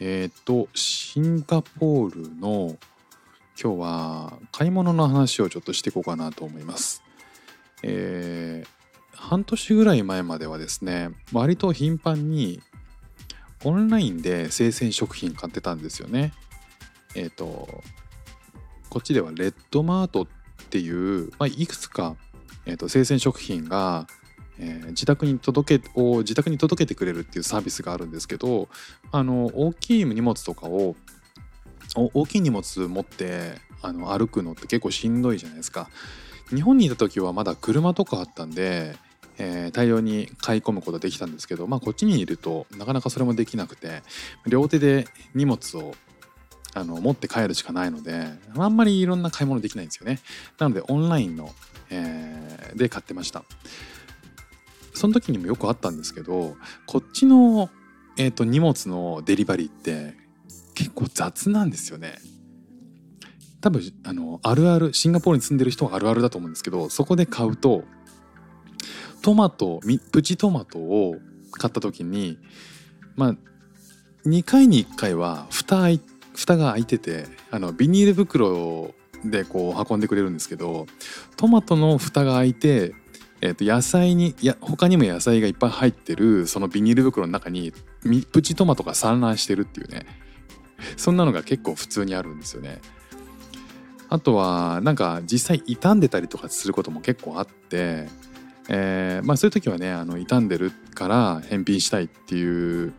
えっ、とシンガポールの今日は買い物の話をちょっとしていこうかなと思いますえー半年ぐらい前まではですね割と頻繁にオンラインで生鮮食品買ってたんですよね。えっ、とこっちではレッドマートっていう、まあ、いくつか、えー、と生鮮食品が、えー自宅に届けを自宅に届けてくれるっていうサービスがあるんですけどあの大きい荷物とかを大きい荷物持ってあの歩くのって結構しんどいじゃないですか。日本にいた時はまだ車とかあったんで、えー大量に買い込むことできたんですけど、まあ、こっちにいるとなかなかそれもできなくて両手で荷物をあの持って帰るしかないのであんまりいろんな買い物できないんですよねなのでオンラインの、えーで買ってましたその時にもよくあったんですけどこっちの、えー、と荷物のデリバリーって結構雑なんですよね。多分あのあるあるシンガポールに住んでる人はあるあるだと思うんですけどそこで買うとトマトみプチトマトを買った時にまあ2回に1回は蓋蓋が開いててあのビニール袋でこう運んでくれるんですけどトマトの蓋が開いて、えー、と野菜にいや他にも野菜がいっぱい入ってるそのビニール袋の中にプチトマトが散乱してるっていうねそんなのが結構普通にあるんですよね。あとはなんか実際傷んでたりとかすることも結構あって、えーまあ、そういう時はねあの傷んでるから返品したいっていう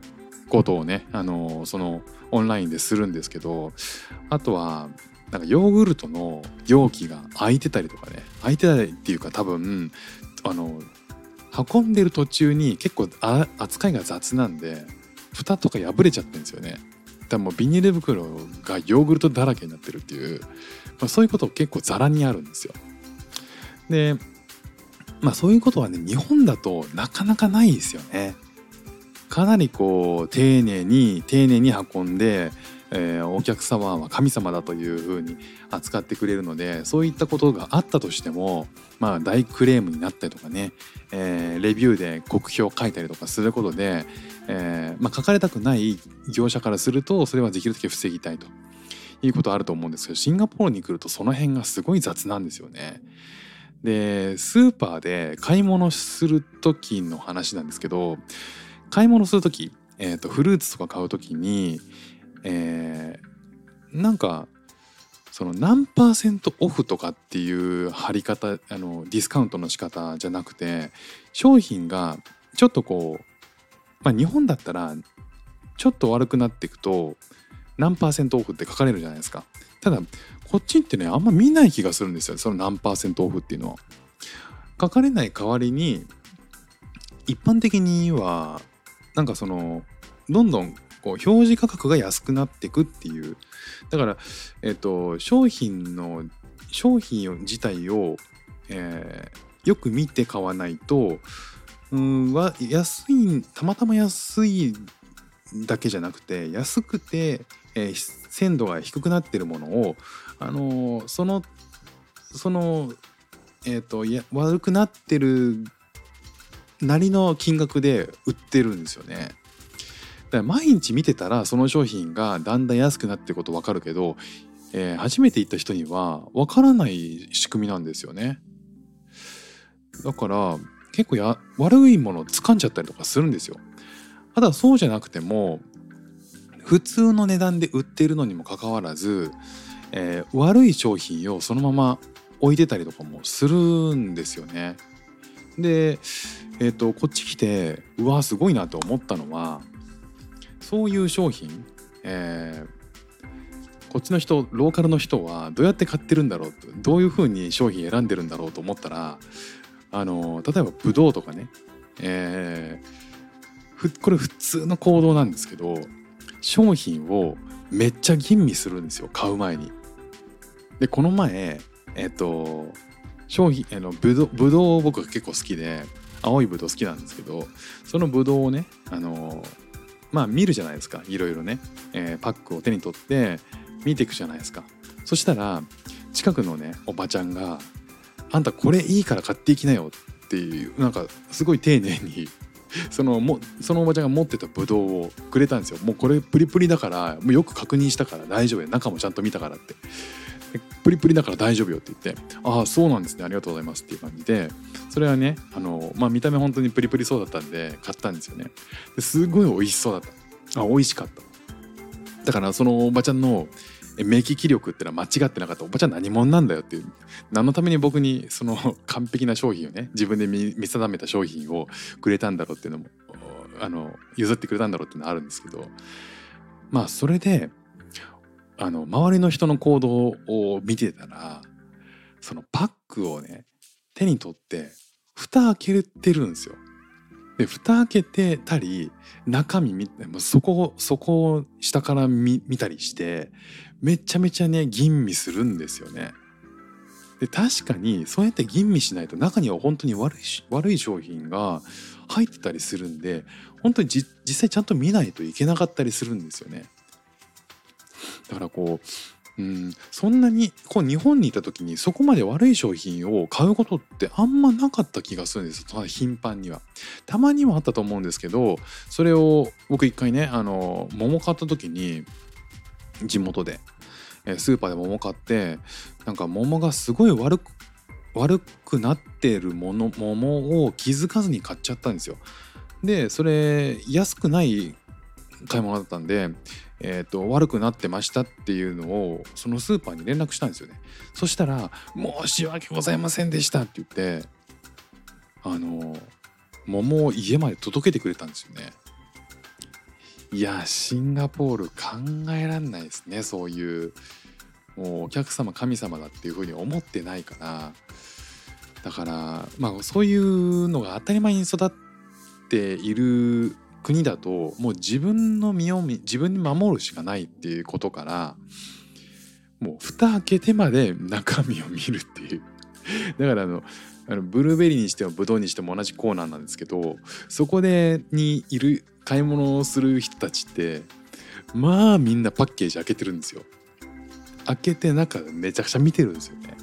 ことをねあのそのオンラインでするんですけどあとはなんかヨーグルトの容器が開いてたりとかね開いてたりっていうか多分あの運んでる途中に結構あ扱いが雑なんで蓋とか破れちゃってるんですよね。だからもうビニール袋がヨーグルトだらけになってるっていう、まあ、そういうこと結構ザラにあるんですよ。でまあそういうことはね日本だとなかなかないですよね。かなりこう丁寧に丁寧に運んで、えーお客様は神様だというふうに扱ってくれるのでそういったことがあったとしてもまあ大クレームになったりとかね、えーレビューで酷評を書いたりとかすることで、えーまあ、書かれたくない業者からするとそれはできるだけ防ぎたいということあると思うんですけどシンガポールに来るとその辺がすごい雑なんですよね。でスーパーで買い物する時の話なんですけど買い物する時、えー、とフルーツとか買う時に、えーなんかその何パーセントオフとかっていう貼り方あのディスカウントの仕方じゃなくて商品がちょっとこうまあ日本だったらちょっと悪くなっていくと何パーセントオフって書かれるじゃないですか。ただこっちってねあんま見ない気がするんですよ。その何パーセントオフっていうのは。書かれない代わりに一般的にはなんかそのどんどんこう表示価格が安くなっていくっていうだから、えっと商品の商品自体を、えーよく見て買わないとうんは安いたまたま安いだけじゃなくて安くて、えー鮮度が低くなってるものを、あのーそのそのえっ、とや悪くなってるなりの金額で売ってるんですよね。だから毎日見てたらその商品がだんだん安くなってこと分かるけど、えー初めて行った人には分からない仕組みなんですよね。だから結構や悪いものを掴んじゃったりとかするんですよ。ただそうじゃなくても普通の値段で売ってるのにもかかわらず、えー悪い商品をそのまま置いてたりとかもするんですよね。で、えー、とこっち来てうわすごいなと思ったのはそういう商品、えーこっちの人ローカルの人はどうやって買ってるんだろうとどういうふうに商品選んでるんだろうと思ったらあの例えばブドウとかね、えーこれ普通の行動なんですけど商品をめっちゃ吟味するんですよ買う前に。でこの前えっと商品あのぶどぶどう僕結構好きで青いぶどう好きなんですけどそのぶどうをねあのまあ見るじゃないですか。いろいろね、えーパックを手に取って見ていくじゃないですか。そしたら近くのねおばちゃんが「あんたこれいいから買っていきなよ」っていうなんかすごい丁寧に そのもそのおばちゃんが持ってたブドウをくれたんですよ。もうこれプリプリだからもうよく確認したから大丈夫よ中もちゃんと見たからって。プリプリだから大丈夫よって言って「ああそうなんですね。ありがとうございます」っていう感じでそれはねあの、まあ、見た目本当にプリプリそうだったんで買ったんですよね。ですごい美味しそうだった。あ美味しかった。だからそのおばちゃんのえ目利き力ってのは間違ってなかった。おばちゃん何者なんだよっていう。何のために僕にその 完璧な商品をね自分で見定めた商品をくれたんだろうっていうのもあの譲ってくれたんだろうっていうのはあるんですけどまあそれであの周りの人の行動を見てたらそのパックをね手に取って蓋開けてるんですよ。で蓋開けてたり中身見そこをそこを下から見たりしてめちゃめちゃね吟味するんですよね。で確かにそうやって吟味しないと中には本当に悪い悪い商品が入ってたりするんで本当に実際ちゃんと見ないといけなかったりするんですよね。だからこう、うん、そんなにこう日本にいた時にそこまで悪い商品を買うことってあんまなかった気がするんです頻繁には。たまにはあったと思うんですけどそれを僕一回ねあの桃買った時に地元でスーパーで桃買ってなんか桃がすごい悪く悪くなってるもの桃を気づかずに買っちゃったんですよ。でそれ安くない買い物だったんで、えー、と悪くなってましたっていうのをそのスーパーに連絡したんですよね。そしたら「申し訳ございませんでした」って言ってあの桃を家まで届けてくれたんですよね。いやシンガポール考えらんないですねそういうもうお客様神様だっていうふうに思ってないからだからまあそういうのが当たり前に育っている国だともう自分の身をみ自分に守るしかないっていうことからもう蓋開けてまで中身を見るっていう。だからあのあのブルーベリーにしてもブドウにしても同じコーナーなんですけどそこでにいる買い物をする人たちってまあみんなパッケージ開けてるんですよ。開けて中めちゃくちゃ見てるんですよね。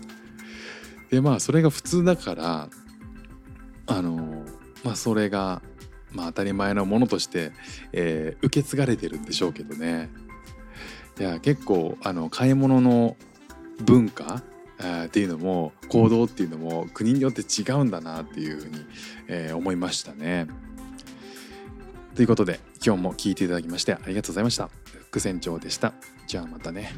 でまあそれが普通だからあのまあそれがまあ当たり前のものとして、えー受け継がれてるんでしょうけどねいや結構あの買い物の文化っていうのも行動っていうのも国によって違うんだなっていうふうに、えー思いましたね。ということで今日も聞いていただきましてありがとうございました。副船長でした。じゃあまたね。